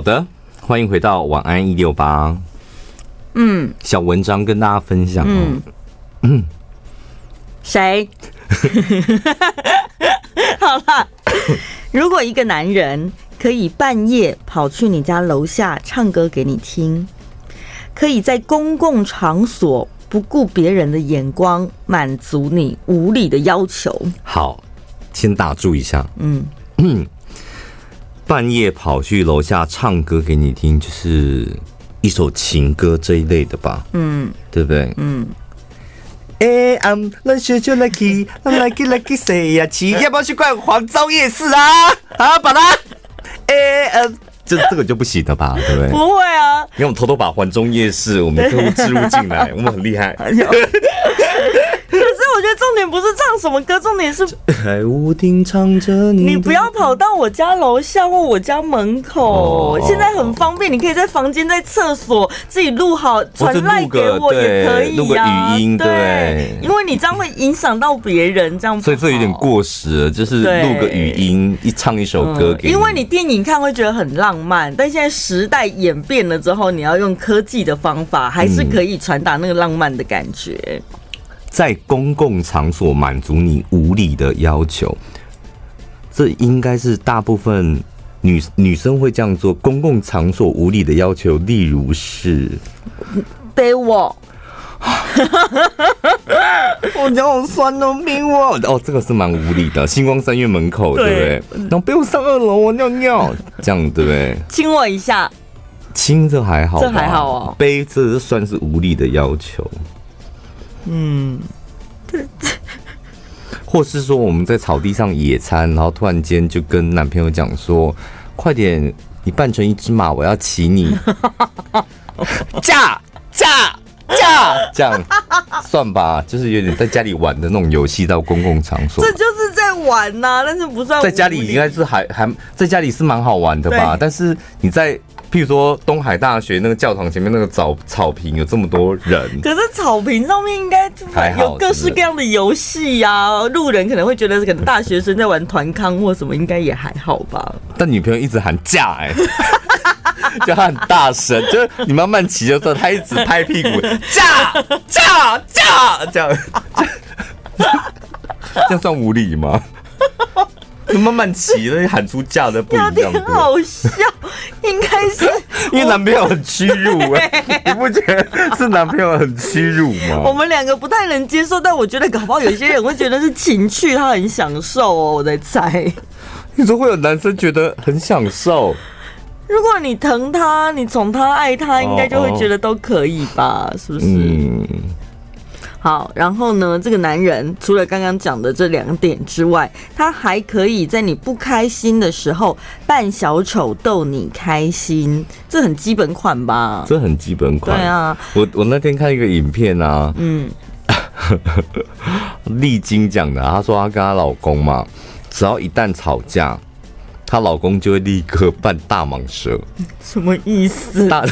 的，欢迎回到晚安一六八。嗯，小文章跟大家分享。嗯嗯，谁？好了，如果一个男人可以半夜跑去你家楼下唱歌给你听，可以在公共场所不顾别人的眼光满足你无理的要求。好，先打住一下。嗯嗯，半夜跑去楼下唱歌给你听，就是。一首情歌这一类的吧，嗯，对不对？嗯。哎，I'm lucky, I'm lucky, lucky, say 呀，七，要不要去逛黄州夜市啊？啊，把它。哎，嗯，这这个就不行了吧？对不对？不会啊。因为我们偷偷把黄州夜市我们的客户置入进来，我们很厉害。不是唱什么歌，重点是在屋顶唱着你。你不要跑到我家楼下或我家门口，现在很方便，你可以在房间、在厕所自己录好传赖给我也可以录个语音，对，因为你这样会影响到别人，这样。所以这有点过时了，就是录个语音，一唱一首歌给。因为你电影看会觉得很浪漫，但现在时代演变了之后，你要用科技的方法，还是可以传达那个浪漫的感觉。在公共场所满足你无理的要求，这应该是大部分女女生会这样做。公共场所无理的要求，例如是背我，我脚好酸哦，背我哦，这个是蛮无理的。星光三月门口，对不对？然后背我上二楼，我尿尿，这样对不对？亲我一下，亲这还好，这还好哦。背这算是无理的要求。嗯，对，或是说我们在草地上野餐，然后突然间就跟男朋友讲说：“快点，你扮成一只马，我要骑你，驾驾驾，这样算吧，就是有点在家里玩的那种游戏，到公共场所，这就是在玩呐、啊，但是不算在家里应该是还还在家里是蛮好玩的吧，但是你在。譬如说，东海大学那个教堂前面那个草草坪有这么多人，可是草坪上面应该有各式各样的游戏呀。路人可能会觉得，可能大学生在玩团康或什么，应该也还好吧。但女朋友一直喊嫁哎，就他很大声，就是你慢慢骑的时候，他一直拍屁股，驾驾驾这样，这样算无理吗？慢慢骑了，喊出价的不一样。好笑，应该是 因为男朋友很屈辱哎、欸，你不觉得是男朋友很屈辱吗？我们两个不太能接受，但我觉得搞不好有些人会觉得是情趣，他很享受哦。我在猜，你说会有男生觉得很享受？如果你疼他，你宠他，爱他，应该就会觉得都可以吧？是不是？嗯。好，然后呢，这个男人除了刚刚讲的这两点之外，他还可以在你不开心的时候扮小丑逗你开心，这很基本款吧？这很基本款。对啊，我我那天看一个影片啊，嗯，丽晶讲的，她说她跟她老公嘛，只要一旦吵架。她老公就会立刻扮大蟒蛇，什么意思？大，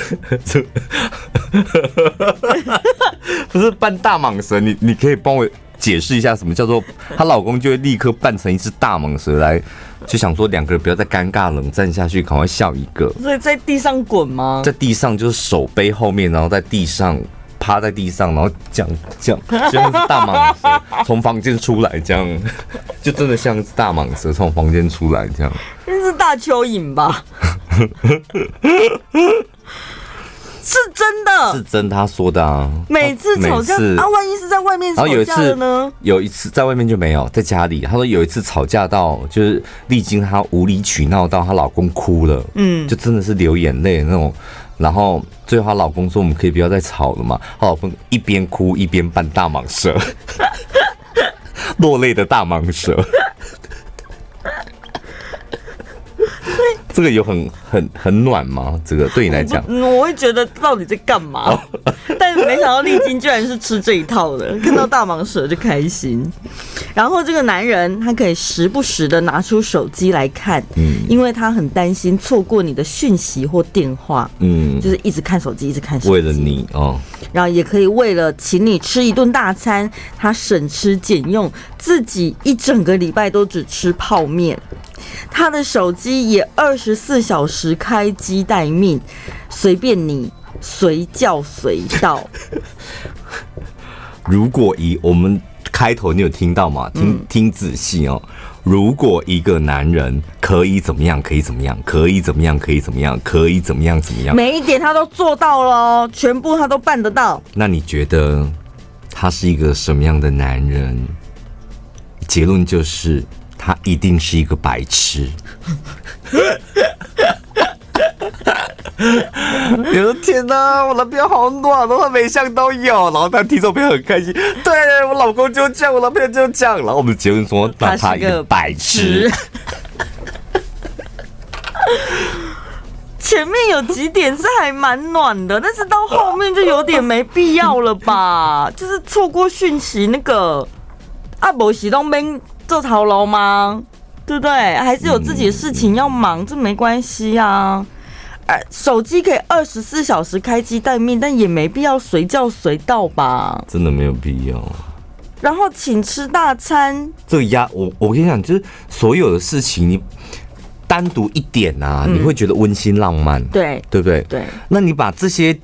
不是扮大蟒蛇，你你可以帮我解释一下什么叫做她老公就会立刻扮成一只大蟒蛇来，就想说两个人不要再尴尬冷战下去，赶快笑一个。所以在地上滚吗？在地上就是手背后面，然后在地上。趴在地上，然后这样这样，就像是大蟒蛇从房间出来，这样 就真的像是大蟒蛇从房间出来这样。那是大蚯蚓吧？是真的，是真他说的啊。每次吵架啊，万一是在外面吵架的呢？有一次在外面就没有，在家里。他说有一次吵架到就是历经她无理取闹到她老公哭了，嗯，就真的是流眼泪那种。然后最后她老公说：“我们可以不要再吵了嘛？”她老公一边哭一边扮大蟒蛇，落泪的大蟒蛇。这个有很很很暖吗？这个对你来讲，我会觉得到底在干嘛？但是没想到丽晶居然是吃这一套的，看到大蟒蛇就开心。然后这个男人他可以时不时的拿出手机来看，嗯，因为他很担心错过你的讯息或电话，嗯，就是一直看手机，一直看手机，为了你哦。然后也可以为了请你吃一顿大餐，他省吃俭用，自己一整个礼拜都只吃泡面。他的手机也二十四小时开机待命，随便你随叫随到。如果以我们开头你有听到吗？听听仔细哦。如果一个男人可以怎么样，可以怎么样，可以怎么样，可以怎么样，可以怎么样，怎么样，每一点他都做到了，全部他都办得到。那你觉得他是一个什么样的男人？结论就是他一定是一个白痴。你说天哪，我男朋友好暖哦，他每项都有，然后他听众朋友很开心。对，我老公就这样，我男朋友就这样，然后我们结论说，那他一个白痴。前面有几点是还蛮暖的，但是到后面就有点没必要了吧？就是错过讯息那个啊，不是都没做操劳吗？对不对？还是有自己的事情要忙，这没关系啊。手机可以二十四小时开机待命，但也没必要随叫随到吧？真的没有必要。然后请吃大餐，这个压我，我跟你讲，就是所有的事情，你单独一点啊，嗯、你会觉得温馨浪漫，对对不对？对。那你把这些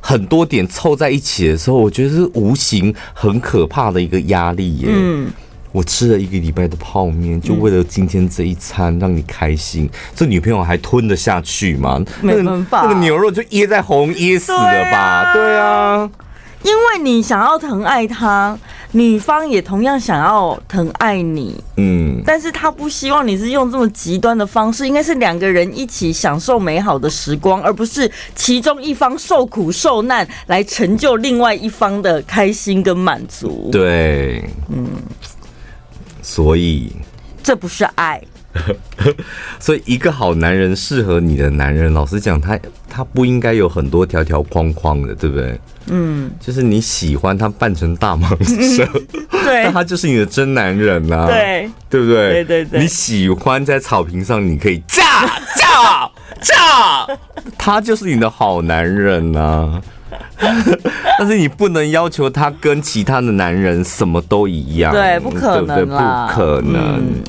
很多点凑在一起的时候，我觉得是无形很可怕的一个压力耶。嗯。我吃了一个礼拜的泡面，就为了今天这一餐让你开心。嗯、这女朋友还吞得下去吗？没办法，那个牛肉就噎在喉咙噎死了吧？对啊，因为你想要疼爱他，女方也同样想要疼爱你。嗯，但是他不希望你是用这么极端的方式，应该是两个人一起享受美好的时光，而不是其中一方受苦受难来成就另外一方的开心跟满足。对，嗯。所以，这不是爱。所以，一个好男人适合你的男人，老实讲，他他不应该有很多条条框框的，对不对？嗯，就是你喜欢他扮成大蟒蛇，对，那他就是你的真男人呐、啊，对，对不对？对对对。你喜欢在草坪上，你可以叫叫叫，他就是你的好男人呐、啊。但是你不能要求他跟其他的男人什么都一样，对，不可能，对不对？不可能。嗯